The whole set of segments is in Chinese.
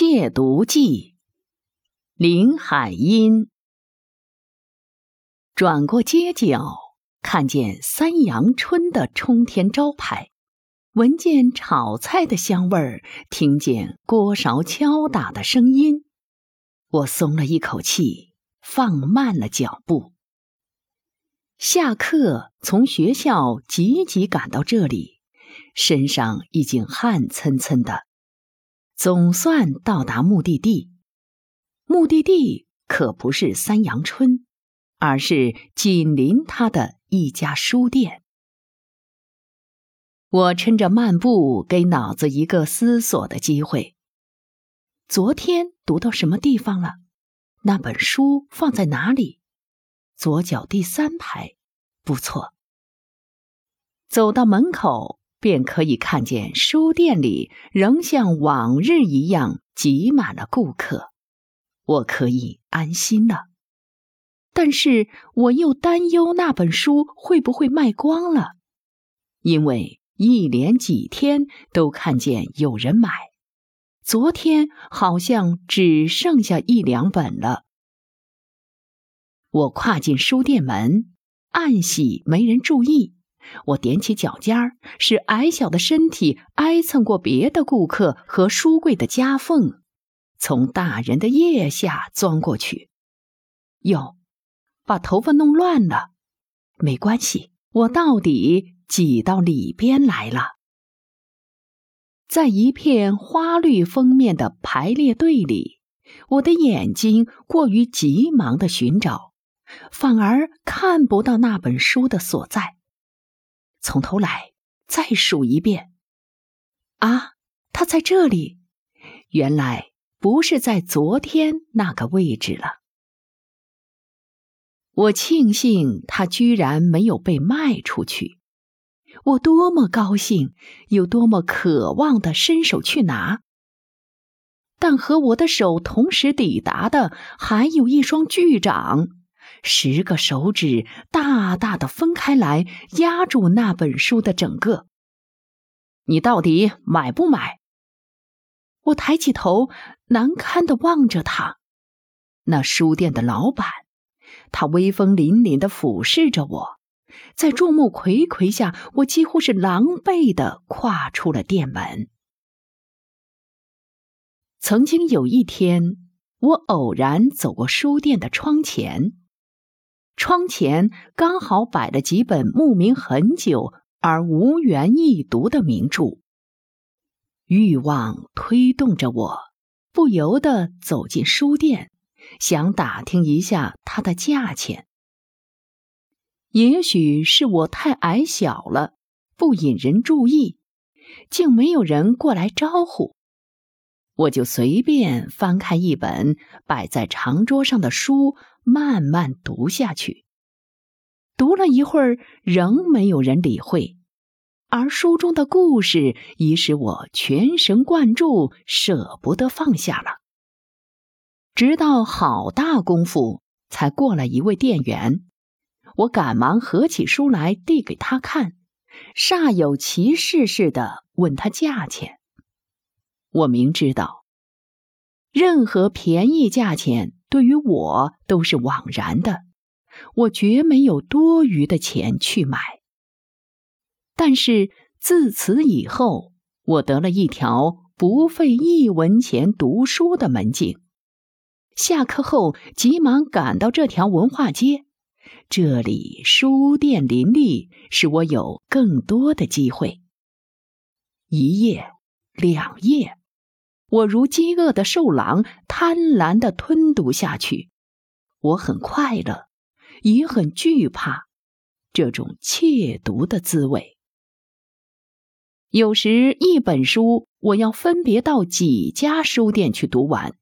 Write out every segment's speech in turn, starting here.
窃读记，林海音。转过街角，看见三阳春的冲天招牌，闻见炒菜的香味儿，听见锅勺敲打的声音，我松了一口气，放慢了脚步。下课从学校急急赶到这里，身上已经汗涔涔的。总算到达目的地，目的地可不是三阳春，而是紧邻他的一家书店。我趁着漫步，给脑子一个思索的机会。昨天读到什么地方了？那本书放在哪里？左脚第三排，不错。走到门口。便可以看见书店里仍像往日一样挤满了顾客，我可以安心了。但是我又担忧那本书会不会卖光了，因为一连几天都看见有人买，昨天好像只剩下一两本了。我跨进书店门，暗喜没人注意。我踮起脚尖儿，使矮小的身体挨蹭过别的顾客和书柜的夹缝，从大人的腋下钻过去。哟，把头发弄乱了，没关系，我到底挤到里边来了。在一片花绿封面的排列队里，我的眼睛过于急忙的寻找，反而看不到那本书的所在。从头来，再数一遍。啊，他在这里，原来不是在昨天那个位置了。我庆幸他居然没有被卖出去。我多么高兴，有多么渴望的伸手去拿。但和我的手同时抵达的，还有一双巨掌。十个手指大大的分开来，压住那本书的整个。你到底买不买？我抬起头，难堪的望着他。那书店的老板，他威风凛凛的俯视着我，在众目睽睽下，我几乎是狼狈的跨出了店门。曾经有一天，我偶然走过书店的窗前。窗前刚好摆了几本慕名很久而无缘一读的名著，欲望推动着我，不由得走进书店，想打听一下它的价钱。也许是我太矮小了，不引人注意，竟没有人过来招呼，我就随便翻开一本摆在长桌上的书。慢慢读下去，读了一会儿，仍没有人理会，而书中的故事已使我全神贯注，舍不得放下了。直到好大功夫，才过来一位店员，我赶忙合起书来递给他看，煞有其事似的问他价钱。我明知道，任何便宜价钱。对于我都是枉然的，我绝没有多余的钱去买。但是自此以后，我得了一条不费一文钱读书的门径。下课后，急忙赶到这条文化街，这里书店林立，使我有更多的机会。一页，两页。我如饥饿的兽狼，贪婪的吞读下去。我很快乐，也很惧怕这种窃读的滋味。有时一本书，我要分别到几家书店去读完。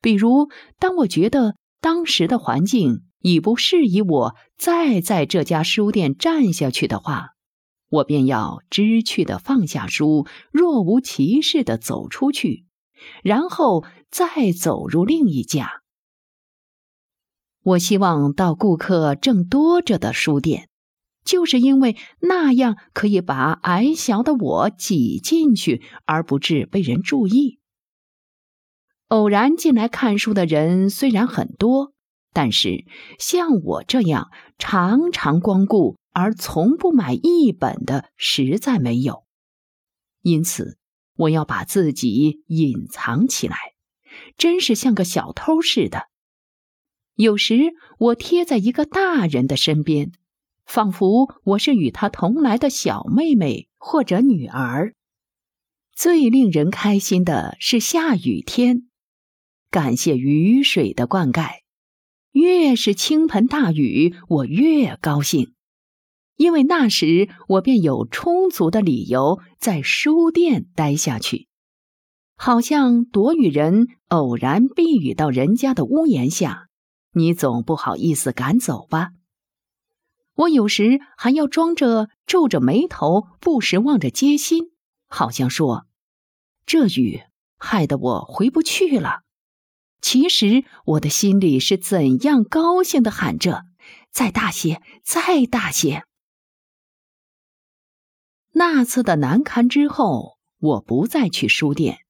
比如，当我觉得当时的环境已不适宜我再在这家书店站下去的话。我便要知趣的放下书，若无其事的走出去，然后再走入另一家。我希望到顾客正多着的书店，就是因为那样可以把矮小的我挤进去，而不致被人注意。偶然进来看书的人虽然很多，但是像我这样常常光顾而从不买一本的，实在没有。因此，我要把自己隐藏起来，真是像个小偷似的。有时我贴在一个大人的身边，仿佛我是与他同来的小妹妹或者女儿。最令人开心的是下雨天，感谢雨水的灌溉。越是倾盆大雨，我越高兴，因为那时我便有充足的理由在书店待下去，好像躲雨人偶然避雨到人家的屋檐下。你总不好意思赶走吧？我有时还要装着皱着眉头，不时望着街心，好像说：“这雨害得我回不去了。”其实我的心里是怎样高兴的，喊着：“再大些，再大些！”那次的难堪之后，我不再去书店。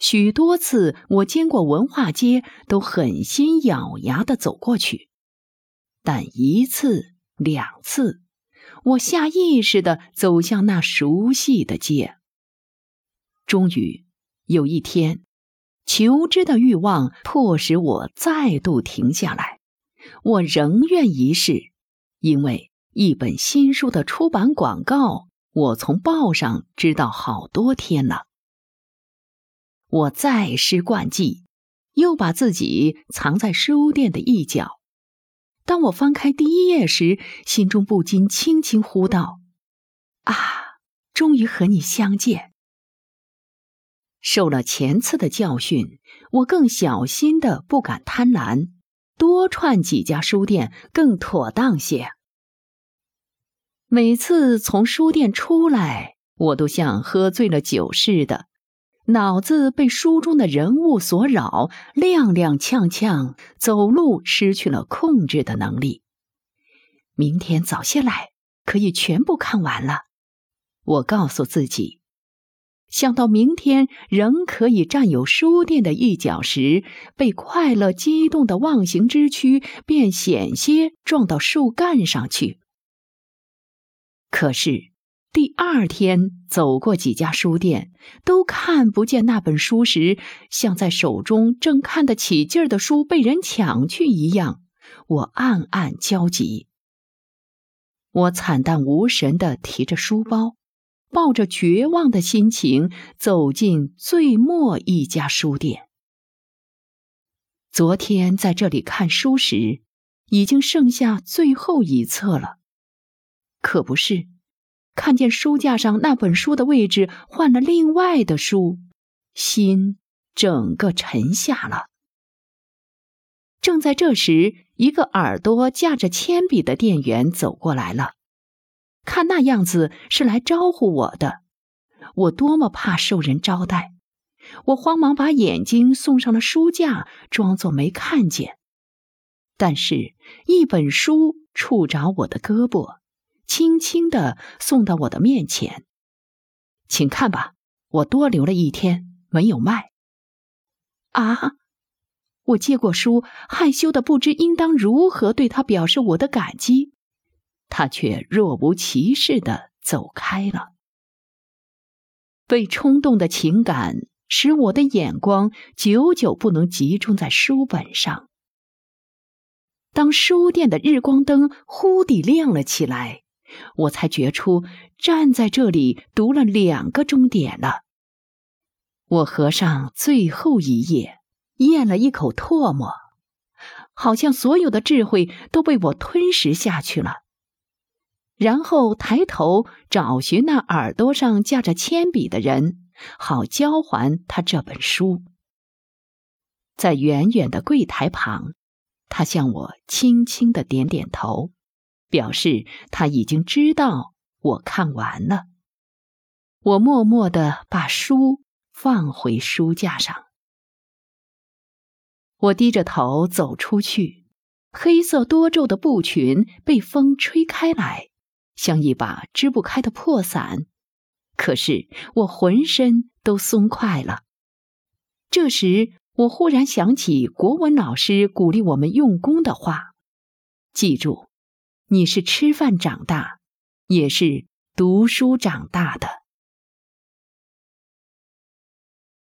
许多次，我经过文化街，都狠心咬牙的走过去。但一次、两次，我下意识的走向那熟悉的街。终于有一天，求知的欲望迫使我再度停下来。我仍愿一试，因为一本新书的出版广告，我从报上知道好多天了。我再施惯技，又把自己藏在书店的一角。当我翻开第一页时，心中不禁轻轻呼道：“啊，终于和你相见！”受了前次的教训，我更小心的不敢贪婪，多串几家书店更妥当些。每次从书店出来，我都像喝醉了酒似的。脑子被书中的人物所扰，踉踉跄跄，走路失去了控制的能力。明天早些来，可以全部看完了。我告诉自己，想到明天仍可以占有书店的一角时，被快乐激动的忘形之躯便险些撞到树干上去。可是。第二天走过几家书店，都看不见那本书时，像在手中正看得起劲儿的书被人抢去一样，我暗暗焦急。我惨淡无神的提着书包，抱着绝望的心情走进最末一家书店。昨天在这里看书时，已经剩下最后一册了，可不是。看见书架上那本书的位置换了另外的书，心整个沉下了。正在这时，一个耳朵架着铅笔的店员走过来了，看那样子是来招呼我的。我多么怕受人招待，我慌忙把眼睛送上了书架，装作没看见。但是，一本书触着我的胳膊。轻轻的送到我的面前，请看吧，我多留了一天没有卖。啊！我接过书，害羞的不知应当如何对他表示我的感激，他却若无其事的走开了。被冲动的情感使我的眼光久久不能集中在书本上。当书店的日光灯忽地亮了起来。我才觉出站在这里读了两个钟点了。我合上最后一页，咽了一口唾沫，好像所有的智慧都被我吞食下去了。然后抬头找寻那耳朵上架着铅笔的人，好交还他这本书。在远远的柜台旁，他向我轻轻的点点头。表示他已经知道我看完了。我默默的把书放回书架上。我低着头走出去，黑色多皱的布裙被风吹开来，像一把支不开的破伞。可是我浑身都松快了。这时，我忽然想起国文老师鼓励我们用功的话：“记住，你是吃饭长大，也是读书长大的。”